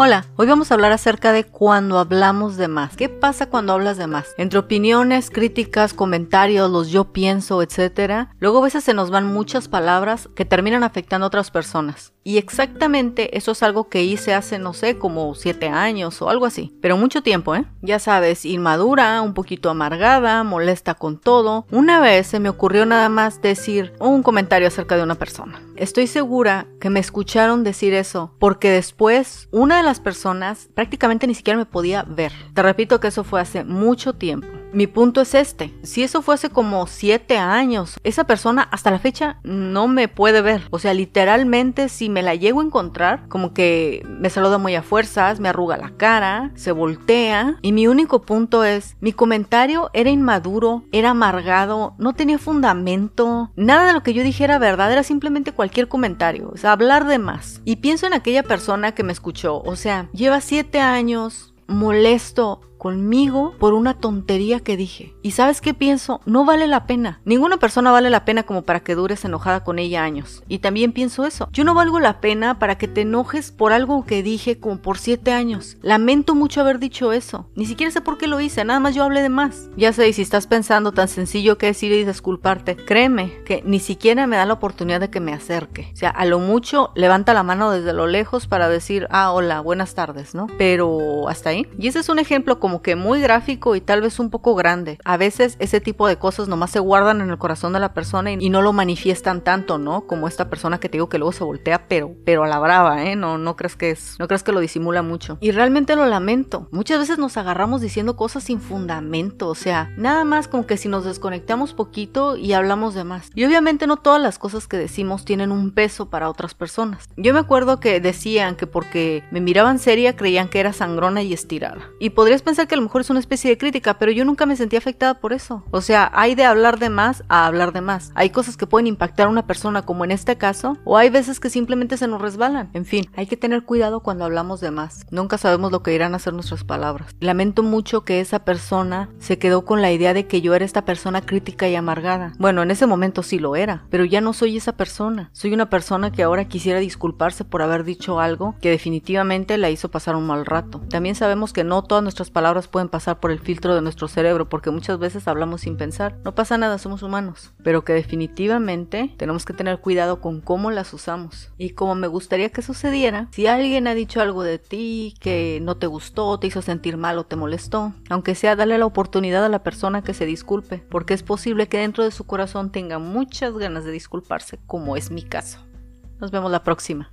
Hola, hoy vamos a hablar acerca de cuando hablamos de más. ¿Qué pasa cuando hablas de más? Entre opiniones, críticas, comentarios, los yo pienso, etc. Luego a veces se nos van muchas palabras que terminan afectando a otras personas. Y exactamente eso es algo que hice hace, no sé, como siete años o algo así. Pero mucho tiempo, ¿eh? Ya sabes, inmadura, un poquito amargada, molesta con todo. Una vez se me ocurrió nada más decir un comentario acerca de una persona. Estoy segura que me escucharon decir eso porque después una de las personas prácticamente ni siquiera me podía ver. Te repito que eso fue hace mucho tiempo. Mi punto es este, si eso fue hace como siete años, esa persona hasta la fecha no me puede ver. O sea, literalmente si me la llego a encontrar, como que me saluda muy a fuerzas, me arruga la cara, se voltea. Y mi único punto es, mi comentario era inmaduro, era amargado, no tenía fundamento, nada de lo que yo dije era verdad, era simplemente cualquier comentario, o sea, hablar de más. Y pienso en aquella persona que me escuchó, o sea, lleva siete años molesto conmigo por una tontería que dije. ¿Y sabes qué pienso? No vale la pena. Ninguna persona vale la pena como para que dures enojada con ella años. Y también pienso eso. Yo no valgo la pena para que te enojes por algo que dije como por siete años. Lamento mucho haber dicho eso. Ni siquiera sé por qué lo hice. Nada más yo hablé de más. Ya sé, y si estás pensando tan sencillo que es ir y disculparte, créeme que ni siquiera me da la oportunidad de que me acerque. O sea, a lo mucho levanta la mano desde lo lejos para decir, ah, hola, buenas tardes, ¿no? Pero hasta ahí. Y ese es un ejemplo como que muy gráfico y tal vez un poco grande. A veces ese tipo de cosas nomás se guardan en el corazón de la persona y, no lo manifiestan tanto, ¿no? Como esta persona que te digo que luego se voltea, pero, pero a la brava, ¿eh? No, no crees que es, no crees que lo disimula mucho. Y realmente lo lamento. Muchas veces nos agarramos diciendo cosas sin fundamento, o sea, nada más como que si nos desconectamos poquito y hablamos de más. Y obviamente no todas las cosas que decimos tienen un peso para otras personas. Yo me acuerdo que decían que porque me miraban seria creían que era sangrona y estirada. Y podrías pensar que a lo mejor es una especie de crítica, pero yo nunca me sentí afectada por eso. O sea, hay de hablar de más a hablar de más. Hay cosas que pueden impactar a una persona, como en este caso, o hay veces que simplemente se nos resbalan. En fin, hay que tener cuidado cuando hablamos de más. Nunca sabemos lo que irán a hacer nuestras palabras. Lamento mucho que esa persona se quedó con la idea de que yo era esta persona crítica y amargada. Bueno, en ese momento sí lo era, pero ya no soy esa persona. Soy una persona que ahora quisiera disculparse por haber dicho algo que definitivamente la hizo pasar un mal rato. También sabemos que no todas nuestras pueden pasar por el filtro de nuestro cerebro porque muchas veces hablamos sin pensar. No pasa nada, somos humanos, pero que definitivamente tenemos que tener cuidado con cómo las usamos. Y como me gustaría que sucediera, si alguien ha dicho algo de ti que no te gustó, te hizo sentir mal o te molestó, aunque sea darle la oportunidad a la persona que se disculpe, porque es posible que dentro de su corazón tenga muchas ganas de disculparse, como es mi caso. Nos vemos la próxima.